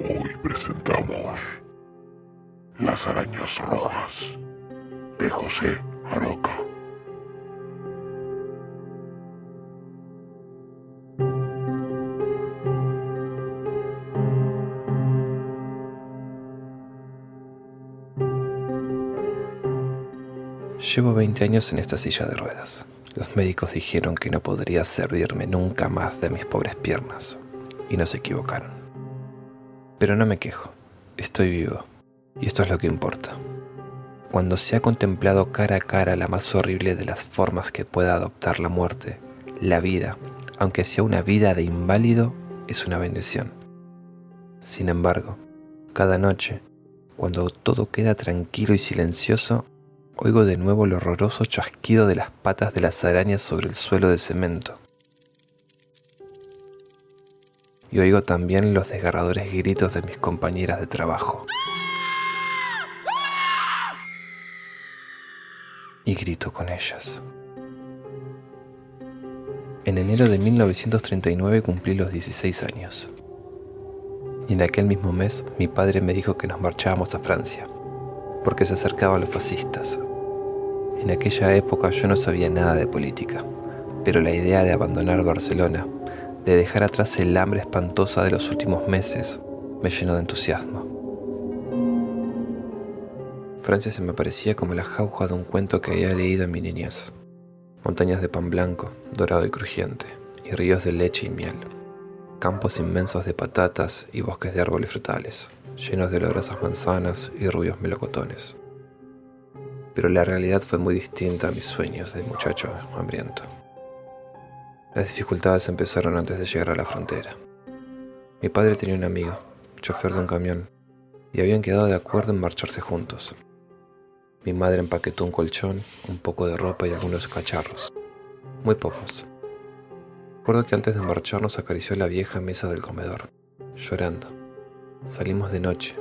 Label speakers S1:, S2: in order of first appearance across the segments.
S1: Hoy presentamos Las arañas rojas de José Aroca.
S2: Llevo 20 años en esta silla de ruedas. Los médicos dijeron que no podría servirme nunca más de mis pobres piernas. Y no se equivocaron. Pero no me quejo. Estoy vivo. Y esto es lo que importa. Cuando se ha contemplado cara a cara la más horrible de las formas que pueda adoptar la muerte, la vida, aunque sea una vida de inválido, es una bendición. Sin embargo, cada noche, cuando todo queda tranquilo y silencioso, oigo de nuevo el horroroso chasquido de las patas de las arañas sobre el suelo de cemento. Y oigo también los desgarradores gritos de mis compañeras de trabajo. Y grito con ellas. En enero de 1939 cumplí los 16 años. Y en aquel mismo mes mi padre me dijo que nos marchábamos a Francia, porque se acercaban los fascistas. En aquella época yo no sabía nada de política, pero la idea de abandonar Barcelona, de dejar atrás el hambre espantosa de los últimos meses, me llenó de entusiasmo. Francia se me parecía como la jauja de un cuento que había leído en mi niñez. Montañas de pan blanco, dorado y crujiente, y ríos de leche y miel. Campos inmensos de patatas y bosques de árboles frutales, llenos de olorosas manzanas y rubios melocotones. Pero la realidad fue muy distinta a mis sueños de muchacho hambriento. Las dificultades empezaron antes de llegar a la frontera. Mi padre tenía un amigo, chofer de un camión, y habían quedado de acuerdo en marcharse juntos. Mi madre empaquetó un colchón, un poco de ropa y algunos cacharros. Muy pocos. Recuerdo que antes de marcharnos acarició la vieja mesa del comedor, llorando. Salimos de noche.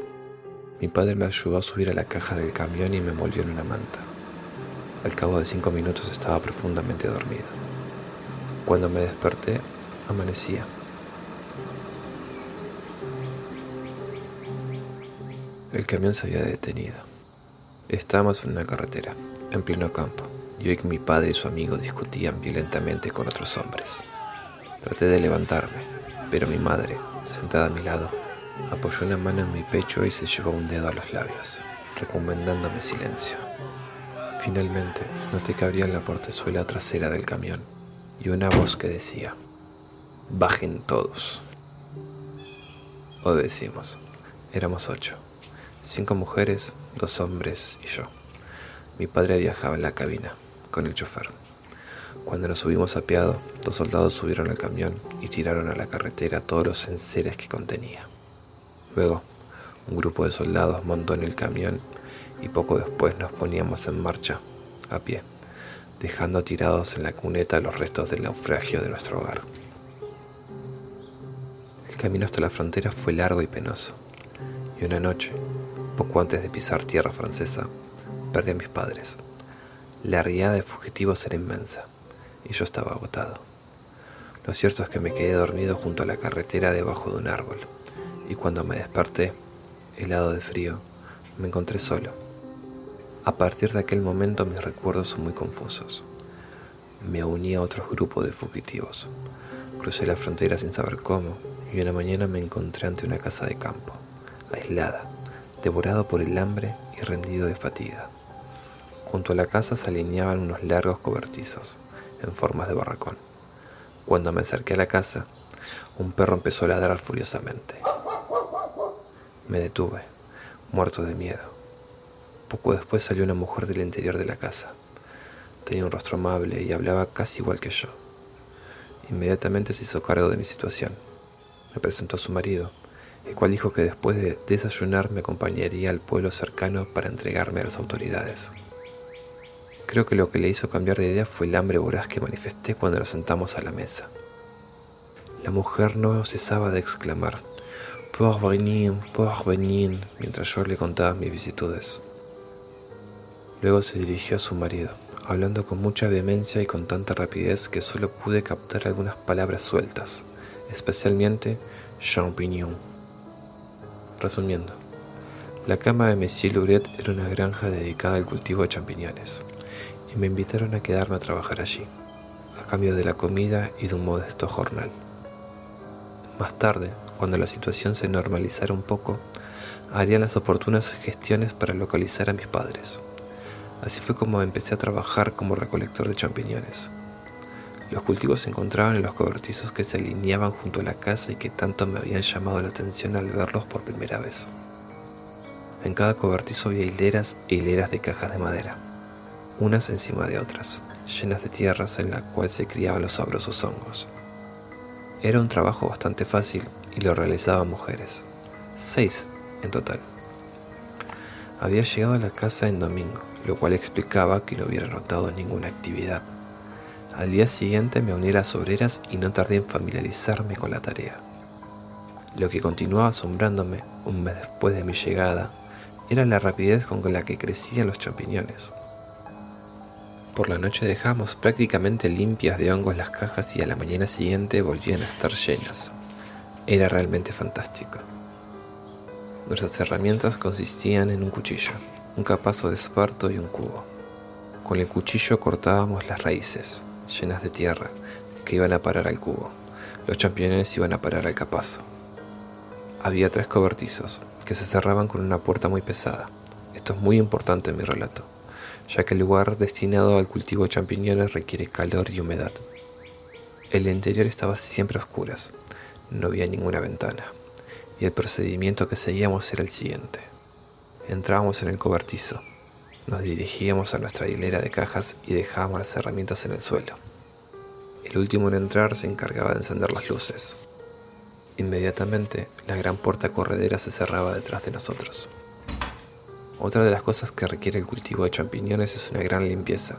S2: Mi padre me ayudó a subir a la caja del camión y me envolvió en una manta. Al cabo de cinco minutos estaba profundamente dormido. Cuando me desperté, amanecía. El camión se había detenido. Estábamos en una carretera, en pleno campo, y mi padre y su amigo discutían violentamente con otros hombres. Traté de levantarme, pero mi madre, sentada a mi lado, apoyó una mano en mi pecho y se llevó un dedo a los labios, recomendándome silencio. Finalmente, noté que abrían la portezuela trasera del camión y una voz que decía, bajen todos. Obedecimos. Éramos ocho. Cinco mujeres, dos hombres y yo. Mi padre viajaba en la cabina, con el chofer. Cuando nos subimos a piado, dos soldados subieron al camión y tiraron a la carretera todos los enseres que contenía. Luego, un grupo de soldados montó en el camión y poco después nos poníamos en marcha, a pie, dejando tirados en la cuneta los restos del naufragio de nuestro hogar. El camino hasta la frontera fue largo y penoso, y una noche, poco antes de pisar tierra francesa, perdí a mis padres. La riada de fugitivos era inmensa, y yo estaba agotado. Lo cierto es que me quedé dormido junto a la carretera debajo de un árbol, y cuando me desperté, helado de frío, me encontré solo. A partir de aquel momento mis recuerdos son muy confusos. Me uní a otros grupos de fugitivos. Crucé la frontera sin saber cómo y una mañana me encontré ante una casa de campo, aislada, devorado por el hambre y rendido de fatiga. Junto a la casa se alineaban unos largos cobertizos, en formas de barracón. Cuando me acerqué a la casa, un perro empezó a ladrar furiosamente. Me detuve, muerto de miedo. Poco después salió una mujer del interior de la casa. Tenía un rostro amable y hablaba casi igual que yo. Inmediatamente se hizo cargo de mi situación. Me presentó a su marido, el cual dijo que después de desayunar me acompañaría al pueblo cercano para entregarme a las autoridades. Creo que lo que le hizo cambiar de idea fue el hambre voraz que manifesté cuando nos sentamos a la mesa. La mujer no cesaba de exclamar, por venir, por venir, mientras yo le contaba mis vicitudes. Luego se dirigió a su marido, hablando con mucha vehemencia y con tanta rapidez que solo pude captar algunas palabras sueltas, especialmente champignon. Resumiendo, la cama de Monsieur Louret era una granja dedicada al cultivo de champiñones, y me invitaron a quedarme a trabajar allí, a cambio de la comida y de un modesto jornal. Más tarde, cuando la situación se normalizara un poco, haría las oportunas gestiones para localizar a mis padres. Así fue como empecé a trabajar como recolector de champiñones. Los cultivos se encontraban en los cobertizos que se alineaban junto a la casa y que tanto me habían llamado la atención al verlos por primera vez. En cada cobertizo había hileras e hileras de cajas de madera, unas encima de otras, llenas de tierras en la cual se criaban los sabrosos hongos. Era un trabajo bastante fácil y lo realizaban mujeres, seis en total. Había llegado a la casa en domingo lo cual explicaba que no hubiera notado ninguna actividad. Al día siguiente me uní a las obreras y no tardé en familiarizarme con la tarea. Lo que continuaba asombrándome un mes después de mi llegada era la rapidez con la que crecían los champiñones. Por la noche dejamos prácticamente limpias de hongos las cajas y a la mañana siguiente volvían a estar llenas. Era realmente fantástico. Nuestras herramientas consistían en un cuchillo, un capazo de esparto y un cubo. Con el cuchillo cortábamos las raíces, llenas de tierra, que iban a parar al cubo. Los championes iban a parar al capazo. Había tres cobertizos, que se cerraban con una puerta muy pesada. Esto es muy importante en mi relato, ya que el lugar destinado al cultivo de champiñones requiere calor y humedad. El interior estaba siempre a oscuras, no había ninguna ventana, y el procedimiento que seguíamos era el siguiente. Entrábamos en el cobertizo, nos dirigíamos a nuestra hilera de cajas y dejábamos las herramientas en el suelo. El último en entrar se encargaba de encender las luces. Inmediatamente, la gran puerta corredera se cerraba detrás de nosotros. Otra de las cosas que requiere el cultivo de champiñones es una gran limpieza,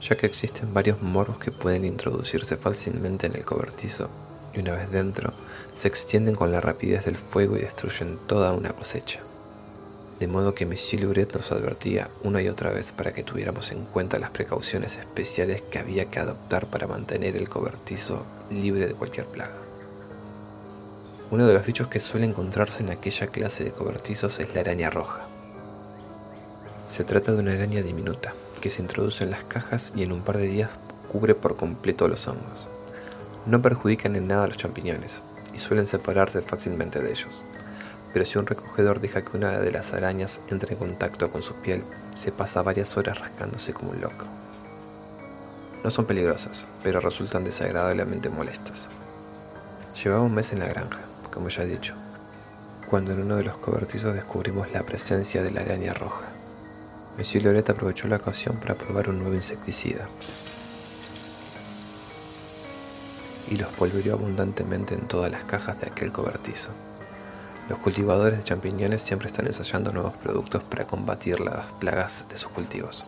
S2: ya que existen varios moros que pueden introducirse fácilmente en el cobertizo y una vez dentro se extienden con la rapidez del fuego y destruyen toda una cosecha de modo que Monsieur Louret nos advertía una y otra vez para que tuviéramos en cuenta las precauciones especiales que había que adoptar para mantener el cobertizo libre de cualquier plaga. Uno de los bichos que suele encontrarse en aquella clase de cobertizos es la araña roja. Se trata de una araña diminuta que se introduce en las cajas y en un par de días cubre por completo los hongos. No perjudican en nada a los champiñones y suelen separarse fácilmente de ellos pero si un recogedor deja que una de las arañas entre en contacto con su piel, se pasa varias horas rascándose como un loco. No son peligrosas, pero resultan desagradablemente molestas. Llevaba un mes en la granja, como ya he dicho, cuando en uno de los cobertizos descubrimos la presencia de la araña roja. Monsieur Loret aprovechó la ocasión para probar un nuevo insecticida y los polvoreó abundantemente en todas las cajas de aquel cobertizo. Los cultivadores de champiñones siempre están ensayando nuevos productos para combatir las plagas de sus cultivos.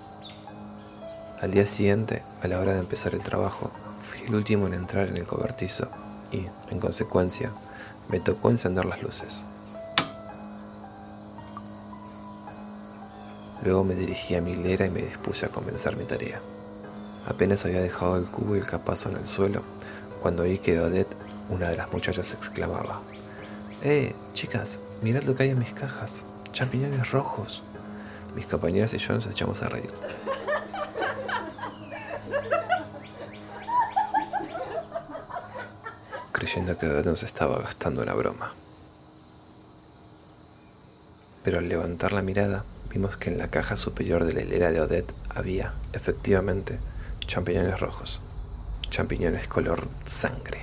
S2: Al día siguiente, a la hora de empezar el trabajo, fui el último en entrar en el cobertizo y, en consecuencia, me tocó encender las luces. Luego me dirigí a mi hilera y me dispuse a comenzar mi tarea. Apenas había dejado el cubo y el capazo en el suelo cuando oí que Odette, una de las muchachas, exclamaba: Eh, chicas, mirad lo que hay en mis cajas. Champiñones rojos. Mis compañeros y yo nos echamos a reír. Creyendo que Odette nos estaba gastando una broma. Pero al levantar la mirada, vimos que en la caja superior de la hilera de Odette había, efectivamente, champiñones rojos. Champiñones color sangre.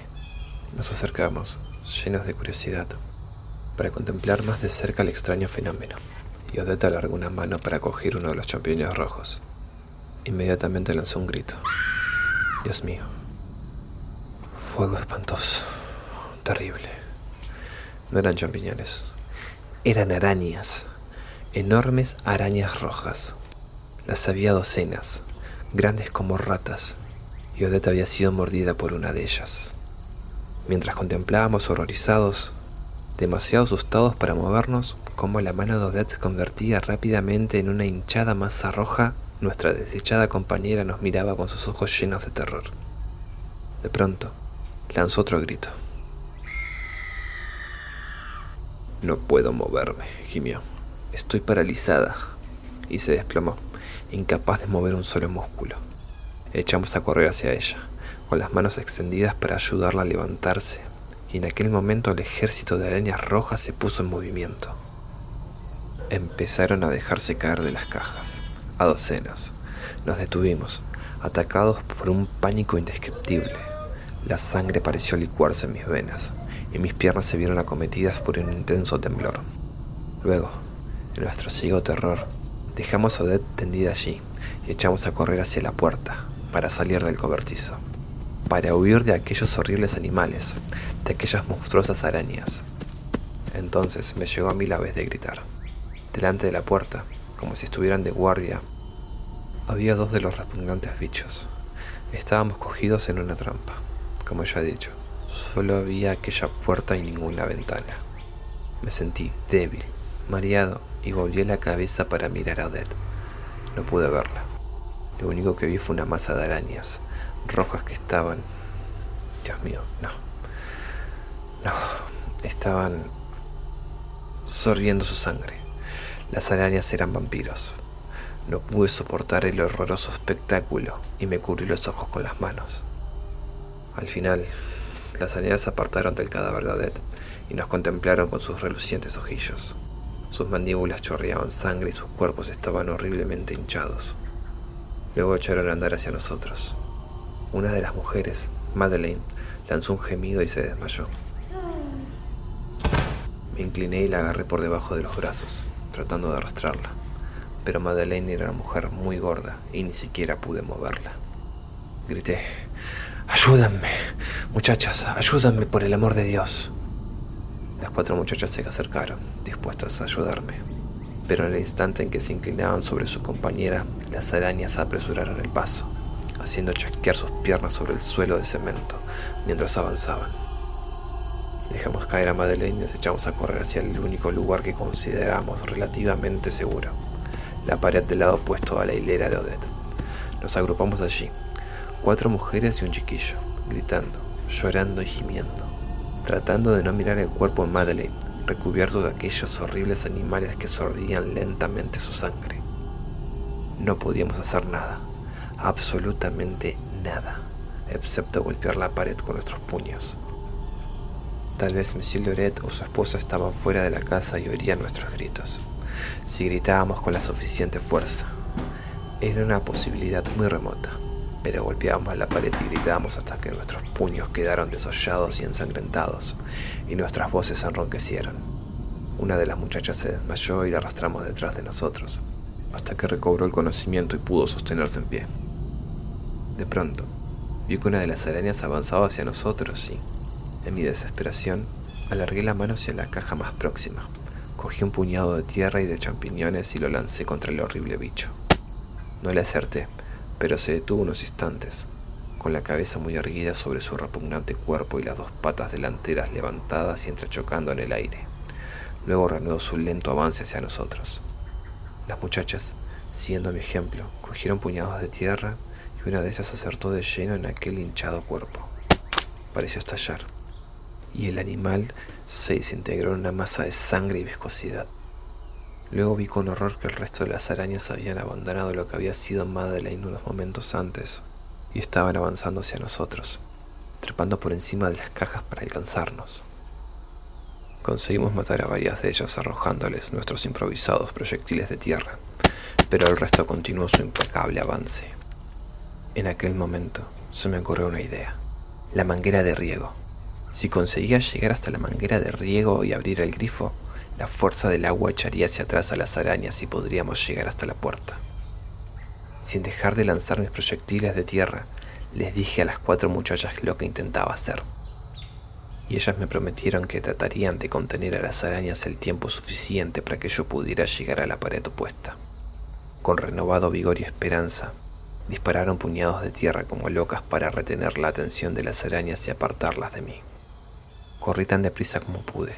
S2: Nos acercamos, llenos de curiosidad, para contemplar más de cerca el extraño fenómeno y Odette alargó una mano para coger uno de los champiñones rojos. Inmediatamente lanzó un grito. Dios mío. Fuego espantoso. Terrible. No eran champiñones. Eran arañas. Enormes arañas rojas. Las había docenas, grandes como ratas, y Odette había sido mordida por una de ellas. Mientras contemplábamos horrorizados, demasiado asustados para movernos, como la mano de Odette se convertía rápidamente en una hinchada masa roja, nuestra desdichada compañera nos miraba con sus ojos llenos de terror. De pronto, lanzó otro grito. No puedo moverme, gimió. Estoy paralizada. Y se desplomó, incapaz de mover un solo músculo. Echamos a correr hacia ella, con las manos extendidas para ayudarla a levantarse, y en aquel momento el ejército de arañas rojas se puso en movimiento empezaron a dejarse caer de las cajas, a docenas. Nos detuvimos, atacados por un pánico indescriptible. La sangre pareció licuarse en mis venas y mis piernas se vieron acometidas por un intenso temblor. Luego, en nuestro ciego terror, dejamos a Odette tendida allí y echamos a correr hacia la puerta para salir del cobertizo, para huir de aquellos horribles animales, de aquellas monstruosas arañas. Entonces me llegó a mí la vez de gritar. Delante de la puerta, como si estuvieran de guardia, había dos de los repugnantes bichos. Estábamos cogidos en una trampa, como ya he dicho. Solo había aquella puerta y ninguna ventana. Me sentí débil, mareado y volví la cabeza para mirar a Odette. No pude verla. Lo único que vi fue una masa de arañas rojas que estaban... Dios mío, no. No, estaban sorbiendo su sangre. Las arañas eran vampiros. No pude soportar el horroroso espectáculo y me cubrí los ojos con las manos. Al final, las arañas apartaron del cadáver de Odette y nos contemplaron con sus relucientes ojillos. Sus mandíbulas chorreaban sangre y sus cuerpos estaban horriblemente hinchados. Luego echaron a andar hacia nosotros. Una de las mujeres, Madeleine, lanzó un gemido y se desmayó. Me incliné y la agarré por debajo de los brazos tratando de arrastrarla, pero Madeleine era una mujer muy gorda y ni siquiera pude moverla. Grité, ayúdenme, muchachas, ayúdenme por el amor de Dios. Las cuatro muchachas se acercaron, dispuestas a ayudarme, pero en el instante en que se inclinaban sobre su compañera, las arañas apresuraron el paso, haciendo chasquear sus piernas sobre el suelo de cemento mientras avanzaban. Dejamos caer a Madeleine y nos echamos a correr hacia el único lugar que consideramos relativamente seguro, la pared del lado opuesto a la hilera de Odette. Nos agrupamos allí, cuatro mujeres y un chiquillo, gritando, llorando y gimiendo, tratando de no mirar el cuerpo de Madeleine, recubierto de aquellos horribles animales que sorbían lentamente su sangre. No podíamos hacer nada, absolutamente nada, excepto golpear la pared con nuestros puños. Tal vez Monsieur Loret o su esposa estaban fuera de la casa y oirían nuestros gritos. Si gritábamos con la suficiente fuerza. Era una posibilidad muy remota, pero golpeábamos la pared y gritábamos hasta que nuestros puños quedaron desollados y ensangrentados, y nuestras voces enronquecieron. Una de las muchachas se desmayó y la arrastramos detrás de nosotros, hasta que recobró el conocimiento y pudo sostenerse en pie. De pronto, vi que una de las arañas avanzaba hacia nosotros y, en mi desesperación, alargué la mano hacia la caja más próxima. Cogí un puñado de tierra y de champiñones y lo lancé contra el horrible bicho. No le acerté, pero se detuvo unos instantes, con la cabeza muy erguida sobre su repugnante cuerpo y las dos patas delanteras levantadas y entrechocando en el aire. Luego reanudó su lento avance hacia nosotros. Las muchachas, siguiendo mi ejemplo, cogieron puñados de tierra y una de ellas acertó de lleno en aquel hinchado cuerpo. Pareció estallar y el animal se desintegró en una masa de sangre y viscosidad. Luego vi con horror que el resto de las arañas habían abandonado lo que había sido Madeleine unos momentos antes y estaban avanzando hacia nosotros, trepando por encima de las cajas para alcanzarnos. Conseguimos matar a varias de ellas arrojándoles nuestros improvisados proyectiles de tierra, pero el resto continuó su impecable avance. En aquel momento se me ocurrió una idea, la manguera de riego. Si conseguía llegar hasta la manguera de riego y abrir el grifo, la fuerza del agua echaría hacia atrás a las arañas y podríamos llegar hasta la puerta. Sin dejar de lanzar mis proyectiles de tierra, les dije a las cuatro muchachas lo que intentaba hacer. Y ellas me prometieron que tratarían de contener a las arañas el tiempo suficiente para que yo pudiera llegar a la pared opuesta. Con renovado vigor y esperanza, dispararon puñados de tierra como locas para retener la atención de las arañas y apartarlas de mí. Corrí tan deprisa como pude,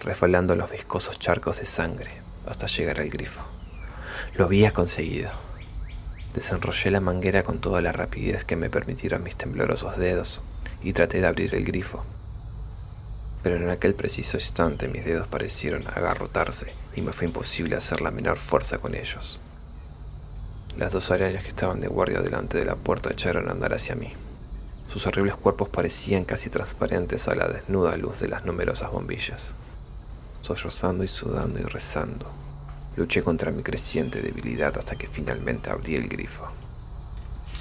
S2: resbalando los viscosos charcos de sangre hasta llegar al grifo. Lo había conseguido. Desenrollé la manguera con toda la rapidez que me permitieron mis temblorosos dedos y traté de abrir el grifo. Pero en aquel preciso instante mis dedos parecieron agarrotarse y me fue imposible hacer la menor fuerza con ellos. Las dos arañas que estaban de guardia delante de la puerta echaron a andar hacia mí. Sus horribles cuerpos parecían casi transparentes a la desnuda luz de las numerosas bombillas sollozando y sudando y rezando. Luché contra mi creciente debilidad hasta que finalmente abrí el grifo.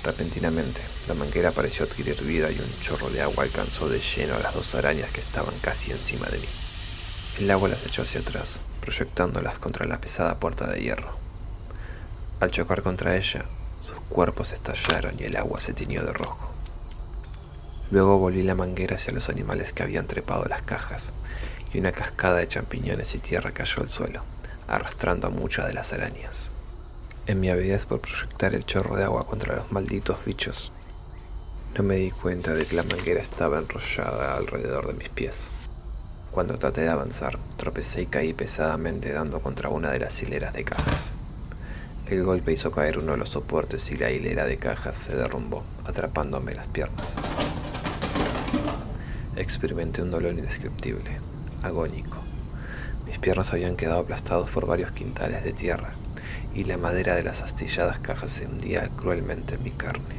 S2: Repentinamente, la manguera pareció adquirir vida y un chorro de agua alcanzó de lleno a las dos arañas que estaban casi encima de mí. El agua las echó hacia atrás, proyectándolas contra la pesada puerta de hierro. Al chocar contra ella, sus cuerpos estallaron y el agua se tiñó de rojo. Luego volví la manguera hacia los animales que habían trepado las cajas y una cascada de champiñones y tierra cayó al suelo, arrastrando a muchas de las arañas. En mi avidez por proyectar el chorro de agua contra los malditos bichos, no me di cuenta de que la manguera estaba enrollada alrededor de mis pies. Cuando traté de avanzar, tropecé y caí pesadamente dando contra una de las hileras de cajas. El golpe hizo caer uno de los soportes y la hilera de cajas se derrumbó, atrapándome las piernas. Experimenté un dolor indescriptible, agónico. Mis piernas habían quedado aplastados por varios quintales de tierra y la madera de las astilladas cajas se hundía cruelmente en mi carne.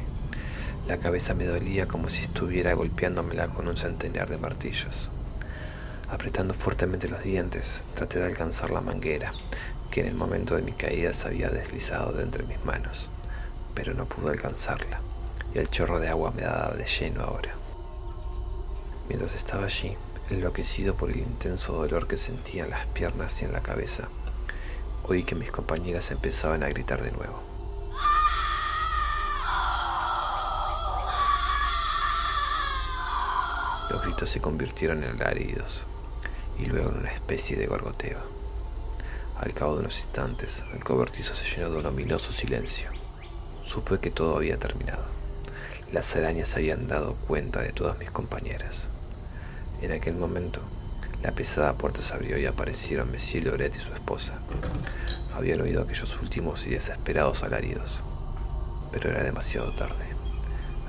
S2: La cabeza me dolía como si estuviera golpeándomela con un centenar de martillos. Apretando fuertemente los dientes, traté de alcanzar la manguera, que en el momento de mi caída se había deslizado de entre mis manos, pero no pude alcanzarla, y el chorro de agua me daba de lleno ahora. Mientras estaba allí, enloquecido por el intenso dolor que sentía en las piernas y en la cabeza, oí que mis compañeras empezaban a gritar de nuevo. Los gritos se convirtieron en alaridos y luego en una especie de gorgoteo. Al cabo de unos instantes, el cobertizo se llenó de un ominoso silencio. Supe que todo había terminado. Las arañas habían dado cuenta de todas mis compañeras. En aquel momento, la pesada puerta se abrió y aparecieron Monsieur Loret y su esposa. Habían oído aquellos últimos y desesperados alaridos, pero era demasiado tarde.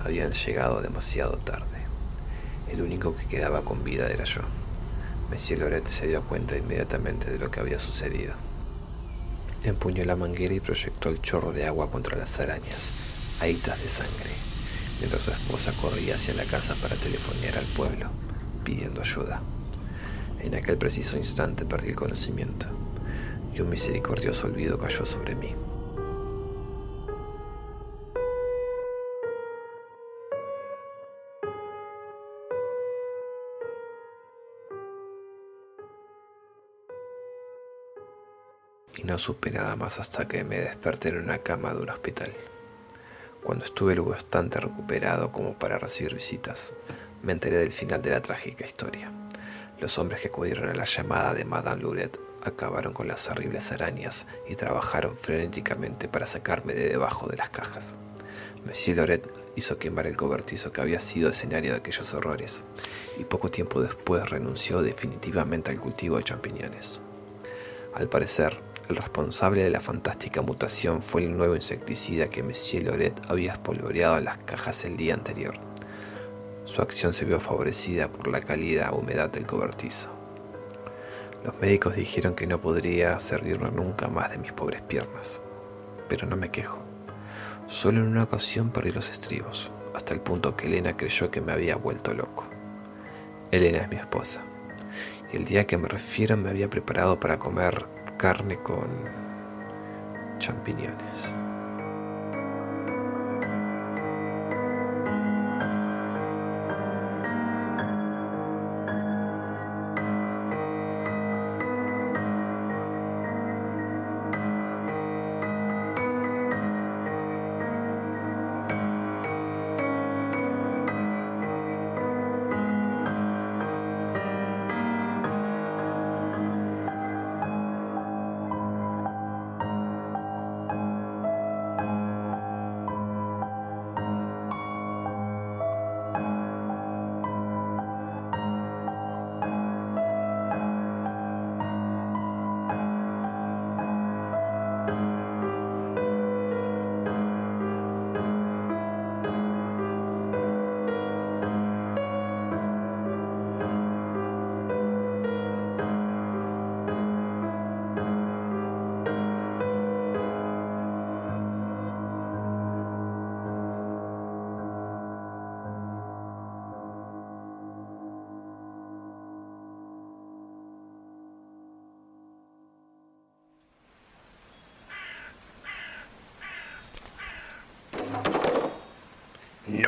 S2: Habían llegado demasiado tarde. El único que quedaba con vida era yo. Monsieur Loret se dio cuenta inmediatamente de lo que había sucedido. Empuñó la manguera y proyectó el chorro de agua contra las arañas, ahitas de sangre, mientras su esposa corría hacia la casa para telefonear al pueblo pidiendo ayuda. En aquel preciso instante perdí el conocimiento y un misericordioso olvido cayó sobre mí. Y no supe nada más hasta que me desperté en una cama de un hospital. Cuando estuve lo bastante recuperado como para recibir visitas, me enteré del final de la trágica historia. Los hombres que acudieron a la llamada de Madame Louret acabaron con las horribles arañas y trabajaron frenéticamente para sacarme de debajo de las cajas. Monsieur Loret hizo quemar el cobertizo que había sido escenario de aquellos horrores y poco tiempo después renunció definitivamente al cultivo de champiñones. Al parecer, el responsable de la fantástica mutación fue el nuevo insecticida que Monsieur Loret había espolvoreado en las cajas el día anterior. Su acción se vio favorecida por la cálida humedad del cobertizo. Los médicos dijeron que no podría servirme nunca más de mis pobres piernas, pero no me quejo. Solo en una ocasión perdí los estribos, hasta el punto que Elena creyó que me había vuelto loco. Elena es mi esposa, y el día que me refiero me había preparado para comer carne con champiñones.